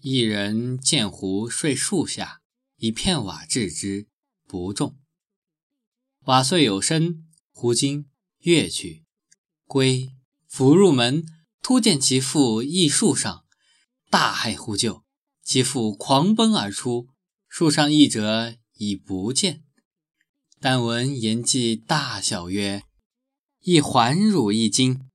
一人见狐睡树下，以片瓦置之，不中。瓦碎有声，狐惊，跃去。归，甫入门，突见其父缢树上，大骇呼救。其父狂奔而出，树上缢者已不见。但闻言既大笑曰：“一环汝一惊。”